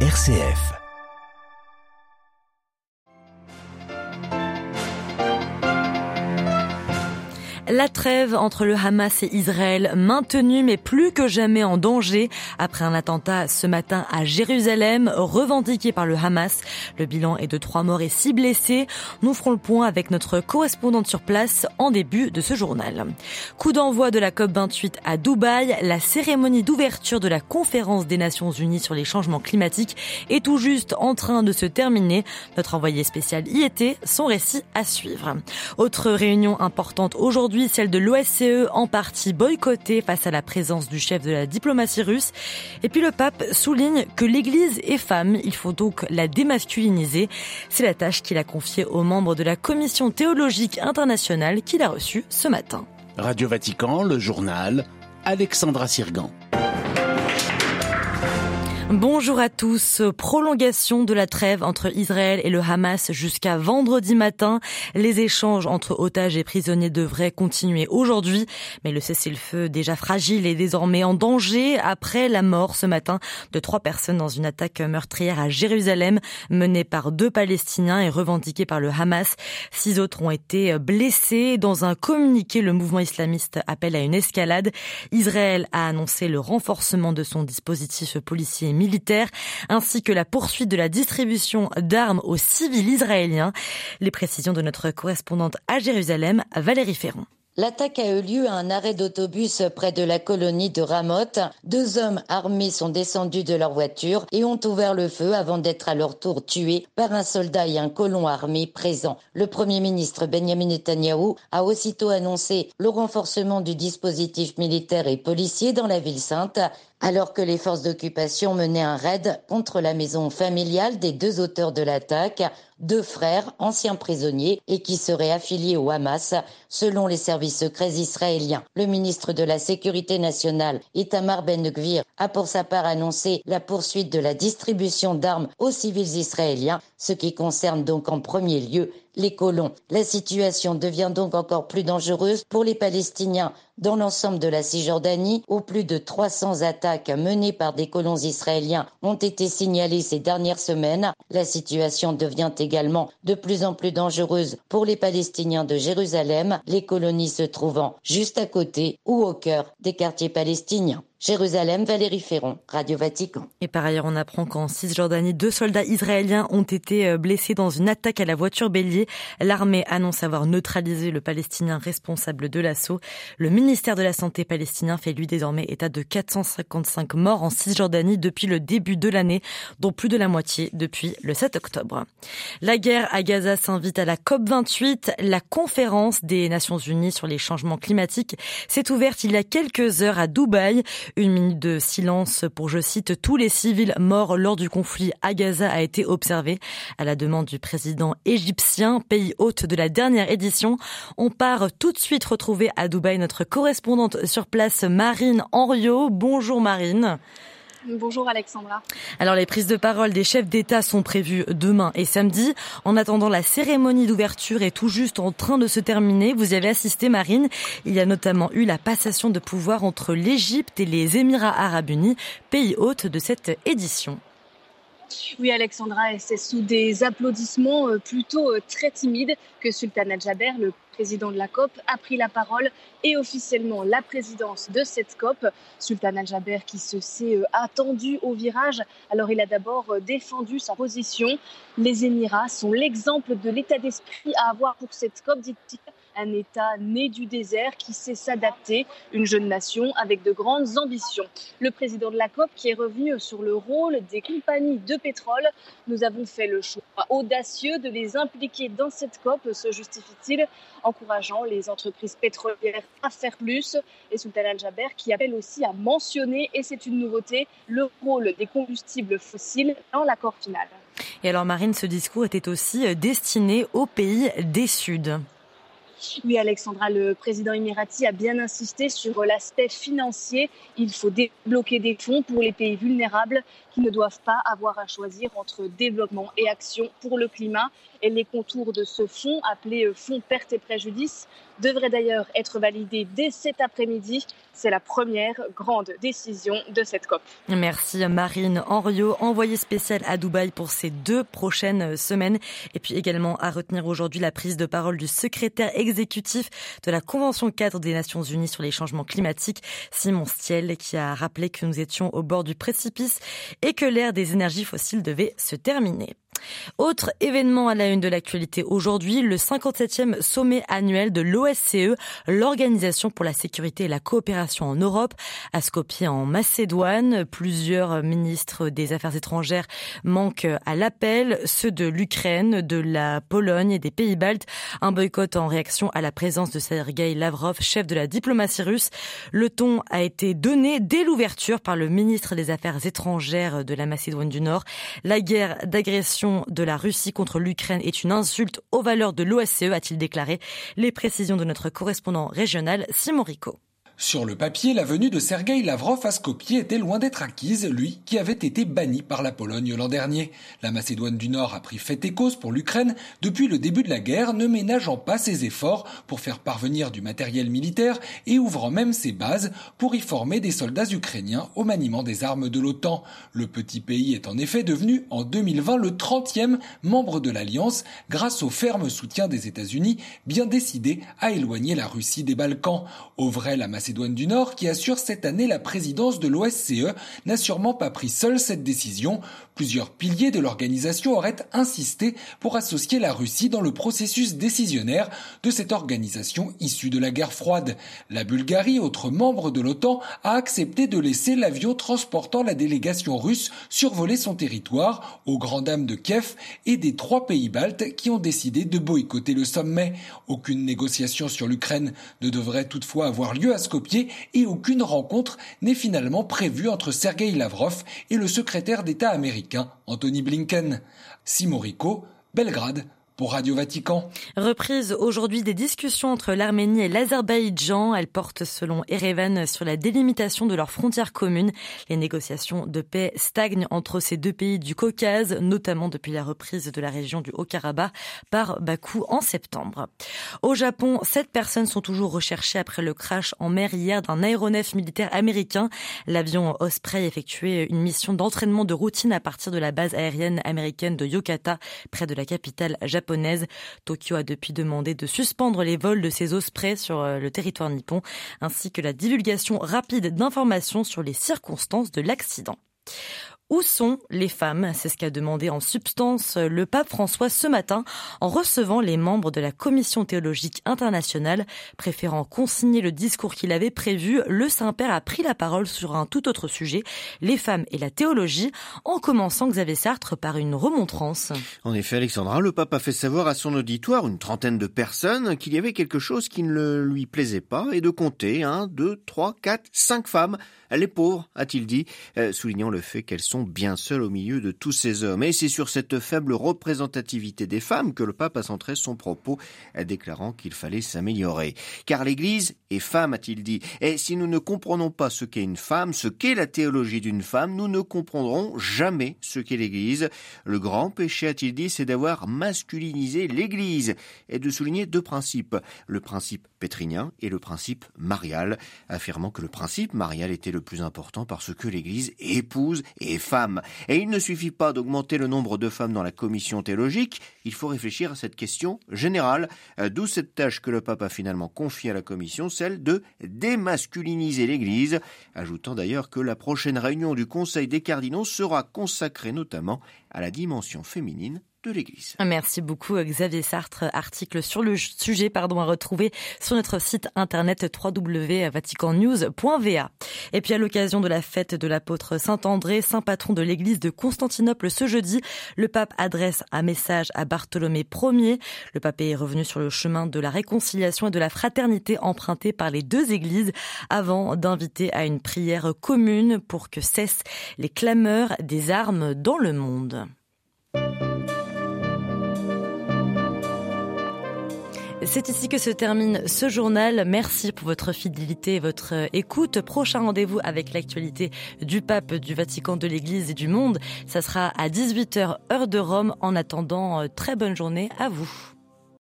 RCF. La trêve entre le Hamas et Israël maintenue mais plus que jamais en danger après un attentat ce matin à Jérusalem revendiqué par le Hamas. Le bilan est de trois morts et six blessés. Nous ferons le point avec notre correspondante sur place en début de ce journal. Coup d'envoi de la COP28 à Dubaï. La cérémonie d'ouverture de la conférence des Nations Unies sur les changements climatiques est tout juste en train de se terminer. Notre envoyé spécial y était, son récit à suivre. Autre réunion importante aujourd'hui celle de l'OSCE en partie boycottée face à la présence du chef de la diplomatie russe. Et puis le pape souligne que l'Église est femme, il faut donc la démasculiniser. C'est la tâche qu'il a confiée aux membres de la Commission théologique internationale qu'il a reçue ce matin. Radio Vatican, le journal, Alexandra Sirgan. Bonjour à tous. Prolongation de la trêve entre Israël et le Hamas jusqu'à vendredi matin. Les échanges entre otages et prisonniers devraient continuer aujourd'hui, mais le cessez-le-feu déjà fragile est désormais en danger après la mort ce matin de trois personnes dans une attaque meurtrière à Jérusalem menée par deux Palestiniens et revendiquée par le Hamas. Six autres ont été blessés. Dans un communiqué, le mouvement islamiste appelle à une escalade. Israël a annoncé le renforcement de son dispositif policier militaire, ainsi que la poursuite de la distribution d'armes aux civils israéliens. Les précisions de notre correspondante à Jérusalem, Valérie Ferron. L'attaque a eu lieu à un arrêt d'autobus près de la colonie de Ramoth. Deux hommes armés sont descendus de leur voiture et ont ouvert le feu avant d'être à leur tour tués par un soldat et un colon armé présent. Le premier ministre Benjamin Netanyahu a aussitôt annoncé le renforcement du dispositif militaire et policier dans la ville sainte alors que les forces d'occupation menaient un raid contre la maison familiale des deux auteurs de l'attaque, deux frères anciens prisonniers et qui seraient affiliés au Hamas selon les services secrets israéliens. Le ministre de la Sécurité nationale, Itamar Ben-Gvir, a pour sa part annoncé la poursuite de la distribution d'armes aux civils israéliens, ce qui concerne donc en premier lieu les colons. La situation devient donc encore plus dangereuse pour les Palestiniens dans l'ensemble de la Cisjordanie, où plus de 300 attaques menées par des colons israéliens ont été signalées ces dernières semaines. La situation devient également de plus en plus dangereuse pour les Palestiniens de Jérusalem, les colonies se trouvant juste à côté ou au cœur des quartiers palestiniens. Jérusalem, Valérie Ferron, Radio Vatican. Et par ailleurs, on apprend qu'en Cisjordanie, deux soldats israéliens ont été euh, blessés dans une attaque à la voiture bélier. L'armée annonce avoir neutralisé le Palestinien responsable de l'assaut. Le ministère de la Santé palestinien fait lui désormais état de 455 morts en Cisjordanie depuis le début de l'année, dont plus de la moitié depuis le 7 octobre. La guerre à Gaza s'invite à la COP28. La conférence des Nations Unies sur les changements climatiques s'est ouverte il y a quelques heures à Dubaï. Une minute de silence pour, je cite, tous les civils morts lors du conflit à Gaza a été observée à la demande du président égyptien, pays hôte de la dernière édition. On part tout de suite retrouver à Dubaï notre correspondante sur place, Marine Henriot. Bonjour Marine. Bonjour Alexandra. Alors les prises de parole des chefs d'État sont prévues demain et samedi. En attendant, la cérémonie d'ouverture est tout juste en train de se terminer. Vous y avez assisté, Marine. Il y a notamment eu la passation de pouvoir entre l'Égypte et les Émirats arabes unis, pays hôtes de cette édition. Oui, Alexandra, et c'est sous des applaudissements euh, plutôt euh, très timides que Sultan Al-Jaber, le président de la COP, a pris la parole et officiellement la présidence de cette COP. Sultan Al-Jaber qui se s'est euh, attendu au virage. Alors il a d'abord défendu sa position. Les Émirats sont l'exemple de l'état d'esprit à avoir pour cette COP, dit-il un État né du désert qui sait s'adapter, une jeune nation avec de grandes ambitions. Le président de la COP qui est revenu sur le rôle des compagnies de pétrole. Nous avons fait le choix audacieux de les impliquer dans cette COP, se justifie-t-il, encourageant les entreprises pétrolières à faire plus. Et Sultan Al-Jaber qui appelle aussi à mentionner, et c'est une nouveauté, le rôle des combustibles fossiles dans l'accord final. Et alors Marine, ce discours était aussi destiné aux pays des Suds. Oui, Alexandra, le président émirati a bien insisté sur l'aspect financier. Il faut débloquer des fonds pour les pays vulnérables qui ne doivent pas avoir à choisir entre développement et action pour le climat. Et les contours de ce fonds, appelé Fonds perte et préjudice, devrait d'ailleurs être validée dès cet après-midi. C'est la première grande décision de cette COP. Merci Marine Henriot, envoyée spéciale à Dubaï pour ces deux prochaines semaines. Et puis également à retenir aujourd'hui la prise de parole du secrétaire exécutif de la Convention cadre des Nations Unies sur les changements climatiques, Simon Stiel, qui a rappelé que nous étions au bord du précipice et que l'ère des énergies fossiles devait se terminer. Autre événement à la une de l'actualité aujourd'hui, le 57e sommet annuel de l'OSCE, l'Organisation pour la sécurité et la coopération en Europe, à Skopje en Macédoine. Plusieurs ministres des Affaires étrangères manquent à l'appel, ceux de l'Ukraine, de la Pologne et des Pays-Baltes. Un boycott en réaction à la présence de Sergei Lavrov, chef de la diplomatie russe. Le ton a été donné dès l'ouverture par le ministre des Affaires étrangères de la Macédoine du Nord. La guerre d'agression de la Russie contre l'Ukraine est une insulte aux valeurs de l'OSCE, a-t-il déclaré. Les précisions de notre correspondant régional, Simon Rico. Sur le papier, la venue de Sergei Lavrov à Skopje était loin d'être acquise, lui qui avait été banni par la Pologne l'an dernier. La Macédoine du Nord a pris fait et cause pour l'Ukraine depuis le début de la guerre, ne ménageant pas ses efforts pour faire parvenir du matériel militaire et ouvrant même ses bases pour y former des soldats ukrainiens au maniement des armes de l'OTAN. Le petit pays est en effet devenu en 2020 le 30e membre de l'Alliance grâce au ferme soutien des États-Unis bien décidés à éloigner la Russie des Balkans. Au vrai, la Macédoine du Nord, qui assure cette année la présidence de l'OSCE, n'a sûrement pas pris seule cette décision. Plusieurs piliers de l'organisation auraient insisté pour associer la Russie dans le processus décisionnaire de cette organisation issue de la guerre froide. La Bulgarie, autre membre de l'OTAN, a accepté de laisser l'avion transportant la délégation russe survoler son territoire, aux grand dames de Kiev et des trois pays baltes qui ont décidé de boycotter le sommet. Aucune négociation sur l'Ukraine ne devrait toutefois avoir lieu à ce et aucune rencontre n'est finalement prévue entre Sergei Lavrov et le secrétaire d'État américain Anthony Blinken. Simon Rico, Belgrade, pour Radio Vatican. Reprise aujourd'hui des discussions entre l'Arménie et l'Azerbaïdjan. Elles portent selon Erevan sur la délimitation de leurs frontières communes. Les négociations de paix stagnent entre ces deux pays du Caucase, notamment depuis la reprise de la région du Haut-Karabakh par Bakou en septembre. Au Japon, sept personnes sont toujours recherchées après le crash en mer hier d'un aéronef militaire américain. L'avion Osprey effectuait une mission d'entraînement de routine à partir de la base aérienne américaine de Yokata, près de la capitale japonaise Tokyo a depuis demandé de suspendre les vols de ses ospreys sur euh, le territoire nippon, ainsi que la divulgation rapide d'informations sur les circonstances de l'accident. Où sont les femmes? C'est ce qu'a demandé en substance le pape François ce matin en recevant les membres de la Commission théologique internationale. Préférant consigner le discours qu'il avait prévu, le Saint-Père a pris la parole sur un tout autre sujet, les femmes et la théologie, en commençant Xavier Sartre par une remontrance. En effet, Alexandra, le pape a fait savoir à son auditoire, une trentaine de personnes, qu'il y avait quelque chose qui ne lui plaisait pas et de compter un, deux, trois, quatre, cinq femmes les pauvres, a-t-il dit, euh, soulignant le fait qu'elles sont bien seules au milieu de tous ces hommes. Et c'est sur cette faible représentativité des femmes que le pape a centré son propos, déclarant qu'il fallait s'améliorer. Car l'Église est femme, a-t-il dit. Et si nous ne comprenons pas ce qu'est une femme, ce qu'est la théologie d'une femme, nous ne comprendrons jamais ce qu'est l'Église. Le grand péché, a-t-il dit, c'est d'avoir masculinisé l'Église et de souligner deux principes. Le principe pétrinien et le principe marial, affirmant que le principe marial était le plus important parce que l'Église épouse et Et il ne suffit pas d'augmenter le nombre de femmes dans la commission théologique, il faut réfléchir à cette question générale, euh, d'où cette tâche que le pape a finalement confiée à la commission, celle de démasculiniser l'Église, ajoutant d'ailleurs que la prochaine réunion du Conseil des cardinaux sera consacrée notamment à la dimension féminine Merci beaucoup Xavier Sartre. Article sur le sujet pardon, à retrouver sur notre site internet www.vaticannews.va. Et puis à l'occasion de la fête de l'apôtre Saint-André, saint patron de l'Église de Constantinople ce jeudi, le pape adresse un message à Bartholomé Ier. Le pape est revenu sur le chemin de la réconciliation et de la fraternité emprunté par les deux églises avant d'inviter à une prière commune pour que cessent les clameurs des armes dans le monde. C'est ici que se termine ce journal. Merci pour votre fidélité et votre écoute. Prochain rendez-vous avec l'actualité du pape, du Vatican, de l'Église et du monde. Ça sera à 18h heure de Rome. En attendant, euh, très bonne journée à vous.